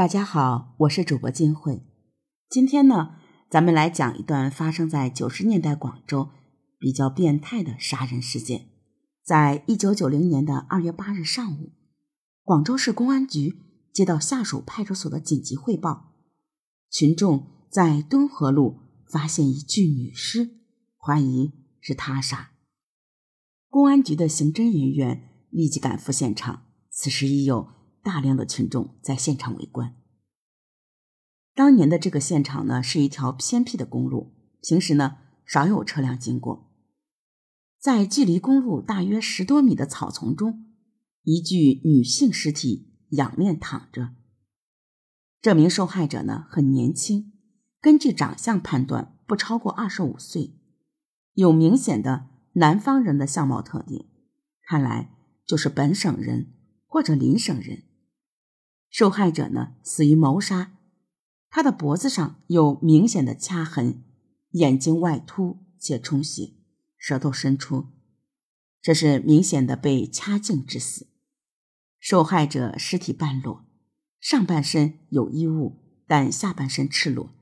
大家好，我是主播金慧。今天呢，咱们来讲一段发生在九十年代广州比较变态的杀人事件。在一九九零年的二月八日上午，广州市公安局接到下属派出所的紧急汇报，群众在敦和路发现一具女尸，怀疑是他杀。公安局的刑侦人员立即赶赴现场，此时已有。大量的群众在现场围观。当年的这个现场呢，是一条偏僻的公路，平时呢少有车辆经过。在距离公路大约十多米的草丛中，一具女性尸体仰面躺着。这名受害者呢很年轻，根据长相判断不超过二十五岁，有明显的南方人的相貌特点，看来就是本省人或者邻省人。受害者呢死于谋杀，他的脖子上有明显的掐痕，眼睛外凸且充血，舌头伸出，这是明显的被掐颈致死。受害者尸体半裸，上半身有衣物，但下半身赤裸，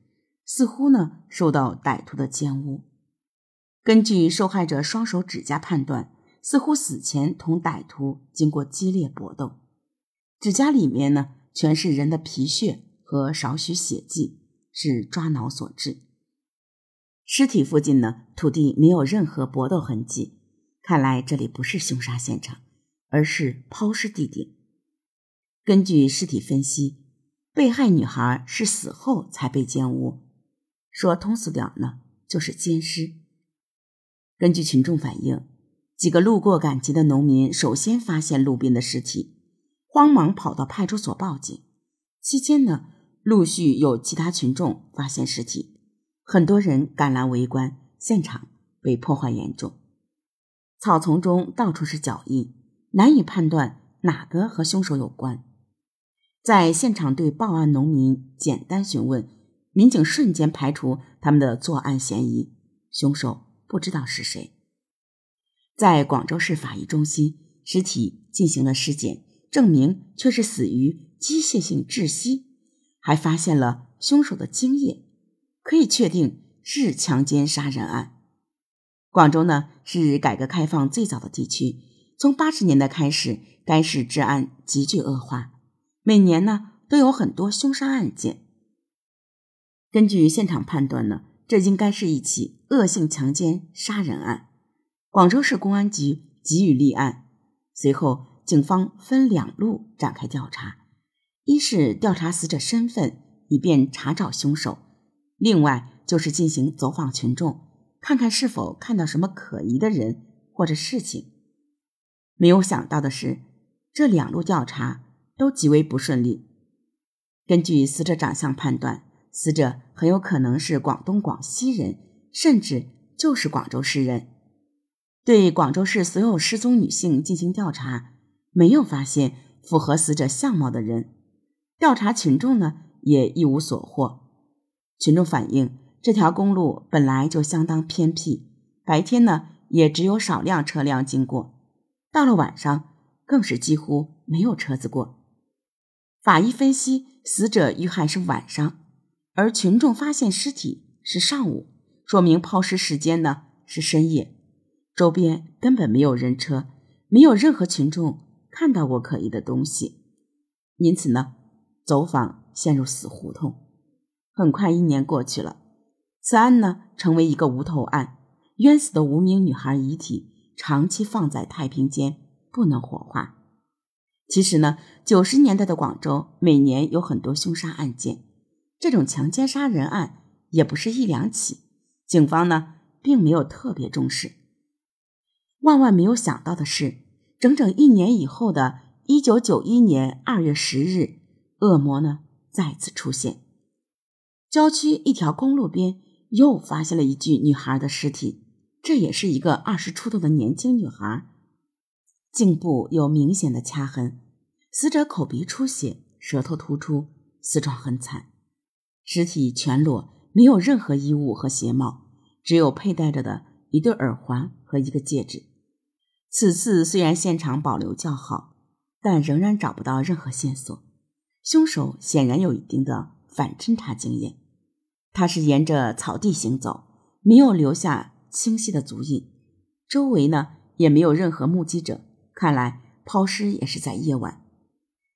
似乎呢受到歹徒的奸污。根据受害者双手指甲判断，似乎死前同歹徒经过激烈搏斗，指甲里面呢。全是人的皮屑和少许血迹，是抓挠所致。尸体附近呢，土地没有任何搏斗痕迹，看来这里不是凶杀现场，而是抛尸地点。根据尸体分析，被害女孩是死后才被奸污，说通俗点呢，就是奸尸。根据群众反映，几个路过赶集的农民首先发现路边的尸体。慌忙跑到派出所报警，期间呢，陆续有其他群众发现尸体，很多人赶来围观，现场被破坏严重，草丛中到处是脚印，难以判断哪个和凶手有关。在现场对报案农民简单询问，民警瞬间排除他们的作案嫌疑，凶手不知道是谁。在广州市法医中心，尸体进行了尸检。证明却是死于机械性窒息，还发现了凶手的精液，可以确定是强奸杀人案。广州呢是改革开放最早的地区，从八十年代开始，该市治安急剧恶化，每年呢都有很多凶杀案件。根据现场判断呢，这应该是一起恶性强奸杀人案。广州市公安局给予立案，随后。警方分两路展开调查，一是调查死者身份，以便查找凶手；另外就是进行走访群众，看看是否看到什么可疑的人或者事情。没有想到的是，这两路调查都极为不顺利。根据死者长相判断，死者很有可能是广东、广西人，甚至就是广州市人。对广州市所有失踪女性进行调查。没有发现符合死者相貌的人，调查群众呢也一无所获。群众反映，这条公路本来就相当偏僻，白天呢也只有少量车辆经过，到了晚上更是几乎没有车子过。法医分析，死者遇害是晚上，而群众发现尸体是上午，说明抛尸时间呢是深夜，周边根本没有人车，没有任何群众。看到过可疑的东西，因此呢，走访陷入死胡同。很快一年过去了，此案呢成为一个无头案，冤死的无名女孩遗体长期放在太平间，不能火化。其实呢，九十年代的广州每年有很多凶杀案件，这种强奸杀人案也不是一两起，警方呢并没有特别重视。万万没有想到的是。整整一年以后的一九九一年二月十日，恶魔呢再次出现。郊区一条公路边又发现了一具女孩的尸体，这也是一个二十出头的年轻女孩，颈部有明显的掐痕，死者口鼻出血，舌头突出，死状很惨。尸体全裸，没有任何衣物和鞋帽，只有佩戴着的一对耳环和一个戒指。此次虽然现场保留较好，但仍然找不到任何线索。凶手显然有一定的反侦查经验。他是沿着草地行走，没有留下清晰的足印，周围呢也没有任何目击者。看来抛尸也是在夜晚。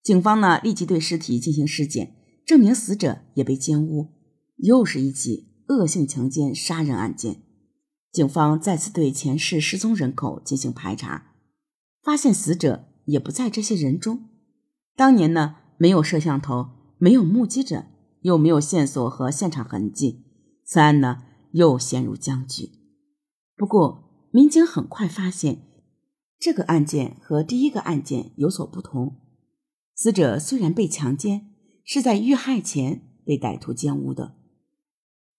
警方呢立即对尸体进行尸检，证明死者也被奸污，又是一起恶性强奸杀人案件。警方再次对前世失踪人口进行排查，发现死者也不在这些人中。当年呢，没有摄像头，没有目击者，又没有线索和现场痕迹，此案呢又陷入僵局。不过，民警很快发现，这个案件和第一个案件有所不同。死者虽然被强奸，是在遇害前被歹徒奸污的。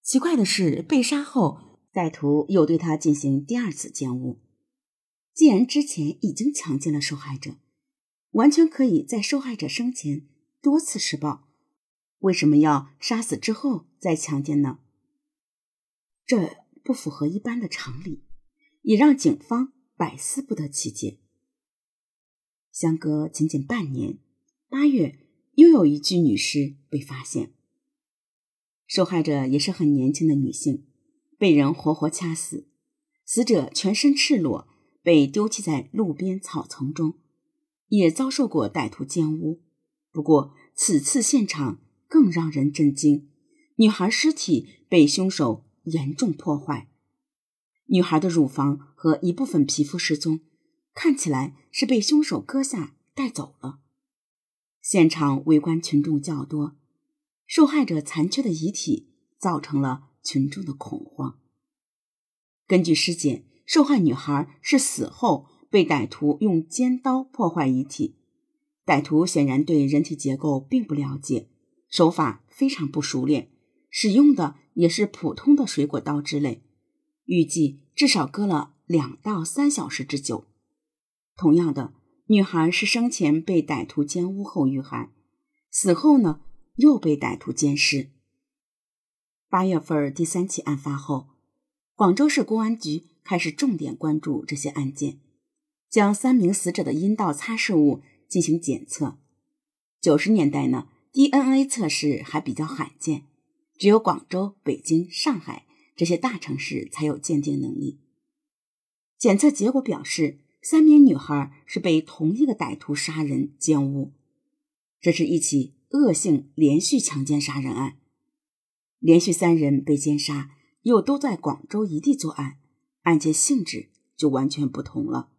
奇怪的是，被杀后。歹徒又对他进行第二次奸污。既然之前已经强奸了受害者，完全可以在受害者生前多次施暴，为什么要杀死之后再强奸呢？这不符合一般的常理，也让警方百思不得其解。相隔仅仅半年，八月又有一具女尸被发现，受害者也是很年轻的女性。被人活活掐死，死者全身赤裸，被丢弃在路边草丛中，也遭受过歹徒奸污。不过此次现场更让人震惊，女孩尸体被凶手严重破坏，女孩的乳房和一部分皮肤失踪，看起来是被凶手割下带走了。现场围观群众较多，受害者残缺的遗体造成了。群众的恐慌。根据尸检，受害女孩是死后被歹徒用尖刀破坏遗体。歹徒显然对人体结构并不了解，手法非常不熟练，使用的也是普通的水果刀之类。预计至少割了两到三小时之久。同样的，女孩是生前被歹徒奸污后遇害，死后呢又被歹徒奸尸。八月份第三起案发后，广州市公安局开始重点关注这些案件，将三名死者的阴道擦拭物进行检测。九十年代呢，DNA 测试还比较罕见，只有广州、北京、上海这些大城市才有鉴定能力。检测结果表示，三名女孩是被同一个歹徒杀人奸污，这是一起恶性连续强奸杀人案。连续三人被奸杀，又都在广州一地作案，案件性质就完全不同了。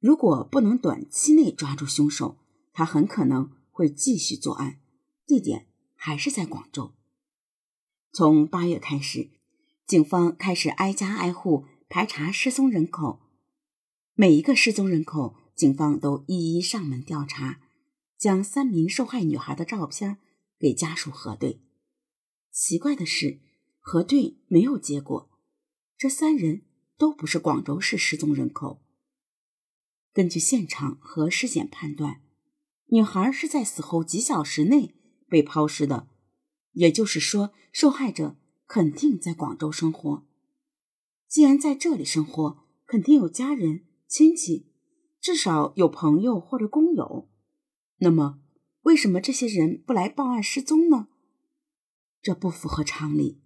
如果不能短期内抓住凶手，他很可能会继续作案，地点还是在广州。从八月开始，警方开始挨家挨户排查失踪人口，每一个失踪人口，警方都一一上门调查，将三名受害女孩的照片给家属核对。奇怪的是，核对没有结果。这三人都不是广州市失踪人口。根据现场和尸检判断，女孩是在死后几小时内被抛尸的，也就是说，受害者肯定在广州生活。既然在这里生活，肯定有家人、亲戚，至少有朋友或者工友。那么，为什么这些人不来报案失踪呢？这不符合常理。